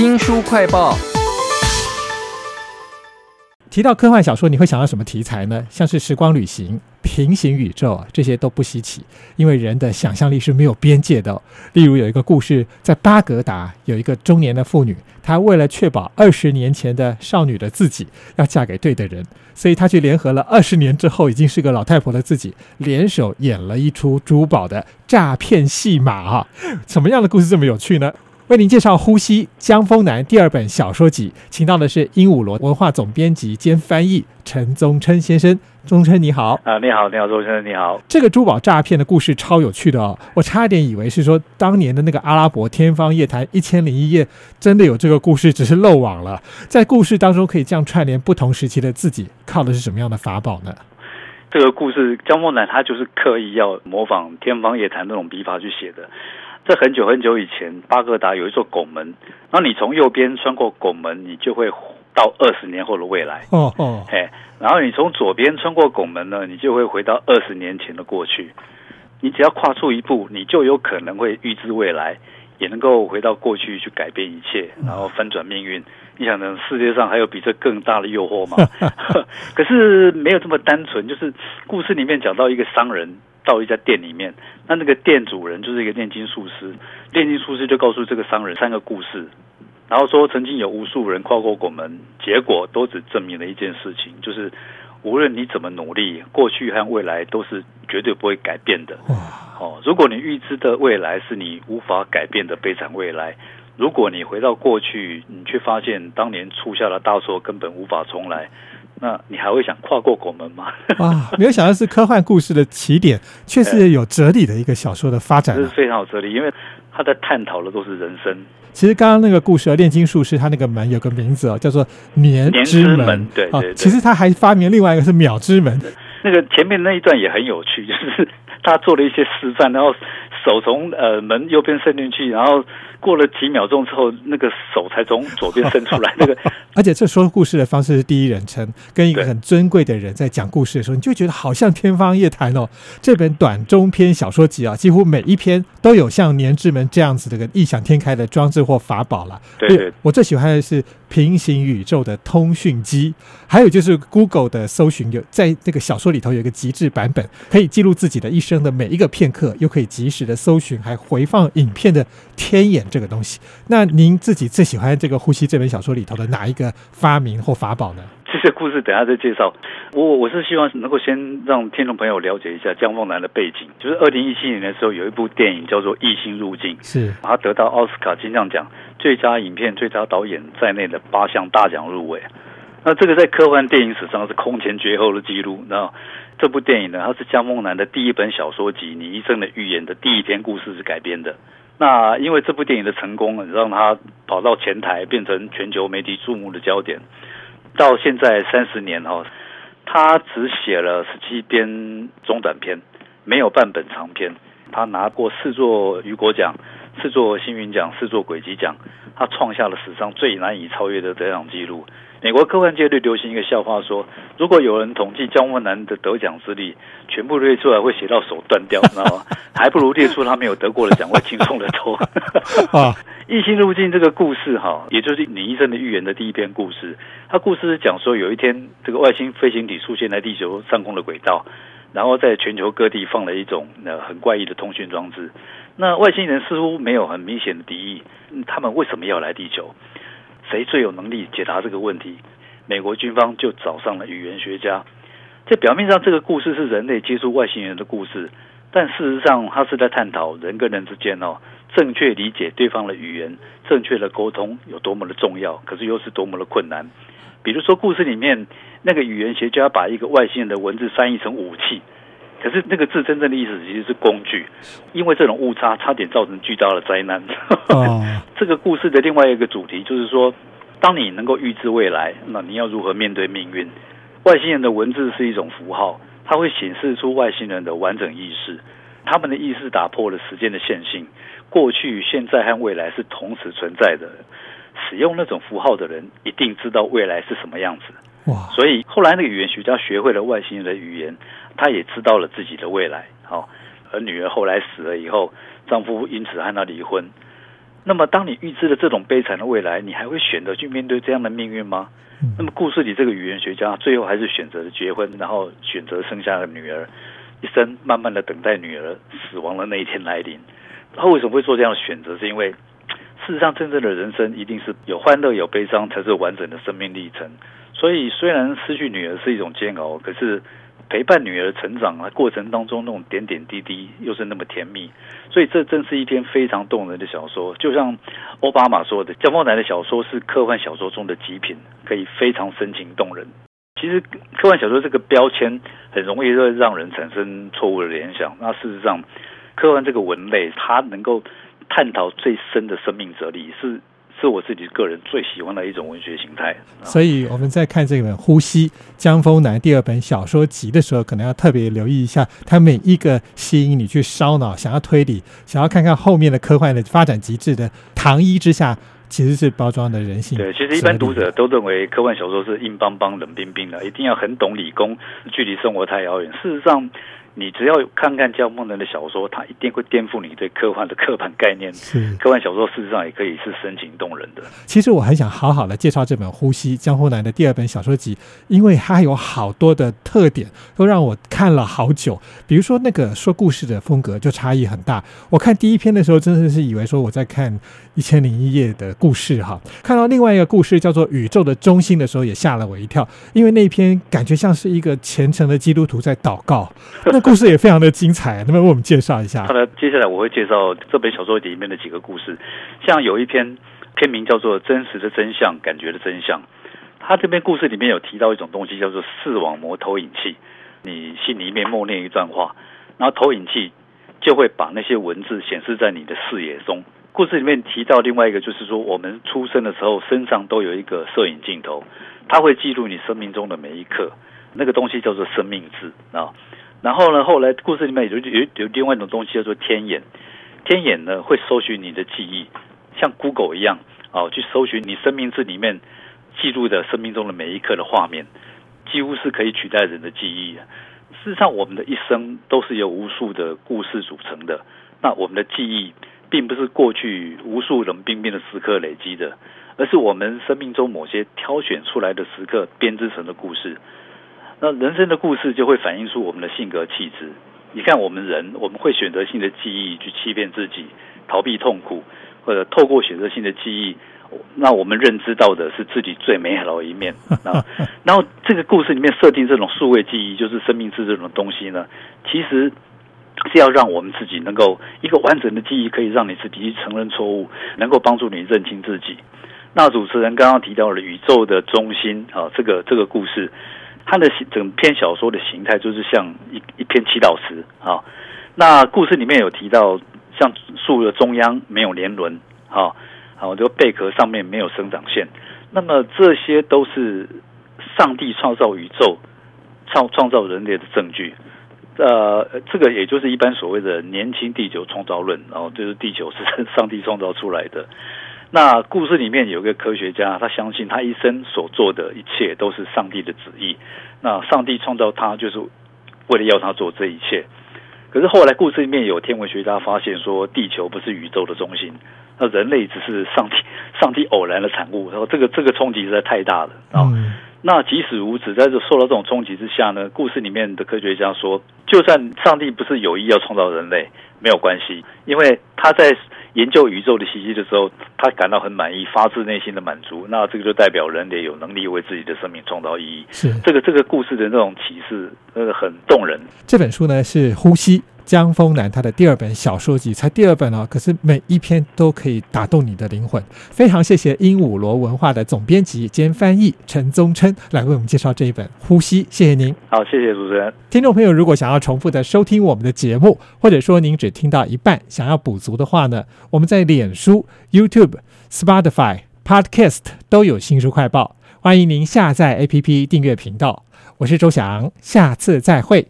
新书快报。提到科幻小说，你会想到什么题材呢？像是时光旅行、平行宇宙啊，这些都不稀奇，因为人的想象力是没有边界的、例如有一个故事，在巴格达有一个中年的妇女，她为了确保二十年前的少女的自己要嫁给对的人，所以她去联合了二十年之后已经是个老太婆的自己，联手演了一出珠宝的诈骗戏码啊！什么样的故事这么有趣呢？为您介绍《呼吸》江峰南第二本小说集，请到的是鹦鹉螺文化总编辑兼翻译陈宗琛先生。宗琛你好，啊，你好，你好，周先生，你好。这个珠宝诈骗的故事超有趣的哦，我差点以为是说当年的那个阿拉伯天方夜谭一千零一夜真的有这个故事，只是漏网了。在故事当中可以这样串联不同时期的自己，靠的是什么样的法宝呢？这个故事江峰南他就是刻意要模仿天方夜谭那种笔法去写的。在很久很久以前，巴格达有一座拱门，然后你从右边穿过拱门，你就会到二十年后的未来。哦哦，嘿，然后你从左边穿过拱门呢，你就会回到二十年前的过去。你只要跨出一步，你就有可能会预知未来，也能够回到过去去改变一切，然后翻转命运。你想呢？世界上还有比这更大的诱惑吗？可是没有这么单纯。就是故事里面讲到一个商人到一家店里面，那那个店主人就是一个炼金术师，炼金术师就告诉这个商人三个故事，然后说曾经有无数人跨过拱门，结果都只证明了一件事情，就是无论你怎么努力，过去和未来都是绝对不会改变的。哦，如果你预知的未来是你无法改变的悲惨未来。如果你回到过去，你却发现当年出下的大错根本无法重来，那你还会想跨过拱门吗？哇，没有想到是科幻故事的起点，却是有哲理的一个小说的发展、啊。这是非常有哲理，因为他在探讨的都是人生。其实刚刚那个故事啊，炼金术师他那个门有个名字哦，叫做年之门。门对对对、哦。其实他还发明另外一个是秒之门。那个前面那一段也很有趣，就是他做了一些示范，然后手从呃门右边伸进去，然后。过了几秒钟之后，那个手才从左边伸出来。那个，而且这说故事的方式是第一人称，跟一个很尊贵的人在讲故事的时候，你就觉得好像天方夜谭哦。这本短中篇小说集啊，几乎每一篇都有像年之门这样子的个异想天开的装置或法宝了。对对，我最喜欢的是平行宇宙的通讯机，还有就是 Google 的搜寻，有在那个小说里头有一个极致版本，可以记录自己的一生的每一个片刻，又可以及时的搜寻，还回放影片的天眼。这个东西，那您自己最喜欢这个《呼吸》这本小说里头的哪一个发明或法宝呢？这些故事等下再介绍。我我是希望能够先让听众朋友了解一下江凤南的背景。就是二零一七年的时候，有一部电影叫做《异星入境》，是他得到奥斯卡金像奖最佳影片、最佳导演在内的八项大奖入围。那这个在科幻电影史上是空前绝后的记录。那这部电影呢，它是江梦南的第一本小说集《你一生的预言》的第一篇故事是改编的。那因为这部电影的成功，让他跑到前台，变成全球媒体注目的焦点。到现在三十年哈，他只写了十七篇中短篇，没有半本长篇。他拿过四座雨果奖、四座星云奖、四座轨迹奖，他创下了史上最难以超越的得奖记录。美国科幻界最流行一个笑话说，如果有人统计江文南的得奖之力，全部列出来会写到手断掉，知道吗？还不如列出他没有得过的奖会轻松的多。啊，异星入境这个故事哈，也就是李医生的预言的第一篇故事。他故事是讲说，有一天这个外星飞行体出现在地球上空的轨道，然后在全球各地放了一种呃很怪异的通讯装置。那外星人似乎没有很明显的敌意，他们为什么要来地球？谁最有能力解答这个问题？美国军方就找上了语言学家。在表面上，这个故事是人类接触外星人的故事，但事实上，他是在探讨人跟人之间哦，正确理解对方的语言，正确的沟通有多么的重要，可是又是多么的困难。比如说，故事里面那个语言学家把一个外星人的文字翻译成武器。可是那个字真正的意思其实是工具，因为这种误差差点造成巨大的灾难。哦，这个故事的另外一个主题就是说，当你能够预知未来，那你要如何面对命运？外星人的文字是一种符号，它会显示出外星人的完整意识，他们的意识打破了时间的线性，过去、现在和未来是同时存在的。使用那种符号的人一定知道未来是什么样子。哇！所以后来那个语言学家学会了外星人的语言。他也知道了自己的未来，好，而女儿后来死了以后，丈夫因此和她离婚。那么，当你预知了这种悲惨的未来，你还会选择去面对这样的命运吗？那么，故事里这个语言学家最后还是选择了结婚，然后选择生下了女儿，一生慢慢的等待女儿死亡的那一天来临。他为什么会做这样的选择？是因为事实上，真正的人生一定是有欢乐有悲伤，才是完整的生命历程。所以，虽然失去女儿是一种煎熬，可是。陪伴女儿成长啊，过程当中那种点点滴滴又是那么甜蜜，所以这正是一篇非常动人的小说。就像奥巴马说的，江峰南的小说是科幻小说中的极品，可以非常深情动人。其实科幻小说这个标签很容易会让人产生错误的联想。那事实上，科幻这个文类它能够探讨最深的生命哲理是。是我自己个人最喜欢的一种文学形态，所以我们在看这本《呼吸》江峰南第二本小说集的时候，可能要特别留意一下，它每一个吸引你去烧脑、想要推理、想要看看后面的科幻的发展极致的糖衣之下，其实是包装的人性。对，其实一般读者都认为科幻小说是硬邦邦、冷冰冰的，一定要很懂理工，距离生活太遥远。事实上。你只要看看江梦南的小说，他一定会颠覆你对科幻的刻板概念。是科幻小说，事实上也可以是深情动人的。其实我很想好好的介绍这本《呼吸》江户南的第二本小说集，因为它有好多的特点，都让我看了好久。比如说那个说故事的风格就差异很大。我看第一篇的时候，真的是以为说我在看《一千零一夜》的故事哈。看到另外一个故事叫做《宇宙的中心》的时候，也吓了我一跳，因为那篇感觉像是一个虔诚的基督徒在祷告。故事也非常的精彩，能不能为我们介绍一下？好的，接下来我会介绍这本小说里面的几个故事。像有一篇篇名叫做《真实的真相，感觉的真相》。他这边故事里面有提到一种东西，叫做视网膜投影器。你心里面默念一段话，然后投影器就会把那些文字显示在你的视野中。故事里面提到另外一个，就是说我们出生的时候身上都有一个摄影镜头，它会记录你生命中的每一刻。那个东西叫做生命字啊。然后呢？后来故事里面有有有另外一种东西叫做天眼，天眼呢会搜寻你的记忆，像 Google 一样哦，去搜寻你生命字里面记录的生命中的每一刻的画面，几乎是可以取代人的记忆。事实上，我们的一生都是由无数的故事组成的。那我们的记忆并不是过去无数冷冰冰的时刻累积的，而是我们生命中某些挑选出来的时刻编织成的故事。那人生的故事就会反映出我们的性格气质。你看，我们人我们会选择性的记忆去欺骗自己，逃避痛苦，或者透过选择性的记忆，那我们认知到的是自己最美好的一面。啊，然后这个故事里面设定这种数位记忆，就是生命之这种东西呢，其实是要让我们自己能够一个完整的记忆，可以让你自己去承认错误，能够帮助你认清自己。那主持人刚刚提到了宇宙的中心啊，这个这个故事。它的整篇小说的形态就是像一一篇祈祷词啊。那故事里面有提到，像树的中央没有年轮啊，好，这个贝壳上面没有生长线。那么这些都是上帝创造宇宙、创创造人类的证据。呃，这个也就是一般所谓的年轻地球创造论，然后就是地球是 上帝创造出来的。那故事里面有个科学家，他相信他一生所做的一切都是上帝的旨意。那上帝创造他，就是为了要他做这一切。可是后来故事里面有天文学家发现说，地球不是宇宙的中心，那人类只是上帝 上帝偶然的产物。然后这个这个冲击实在太大了啊！那即使如此，在这受到这种冲击之下呢，故事里面的科学家说，就算上帝不是有意要创造人类，没有关系，因为他在。研究宇宙的信息的时候，他感到很满意，发自内心的满足。那这个就代表人类有能力为自己的生命创造意义。是这个这个故事的那种启示，那个很动人。这本书呢是《呼吸》江峰南他的第二本小说集，才第二本哦，可是每一篇都可以打动你的灵魂。非常谢谢鹦鹉螺文化的总编辑兼翻译陈宗琛来为我们介绍这一本《呼吸》，谢谢您。好，谢谢主持人。听众朋友，如果想要重复的收听我们的节目，或者说您只听到一半，想要补足的话呢，我们在脸书、YouTube、Spotify、Podcast 都有新书快报，欢迎您下载 APP 订阅频道。我是周翔，下次再会。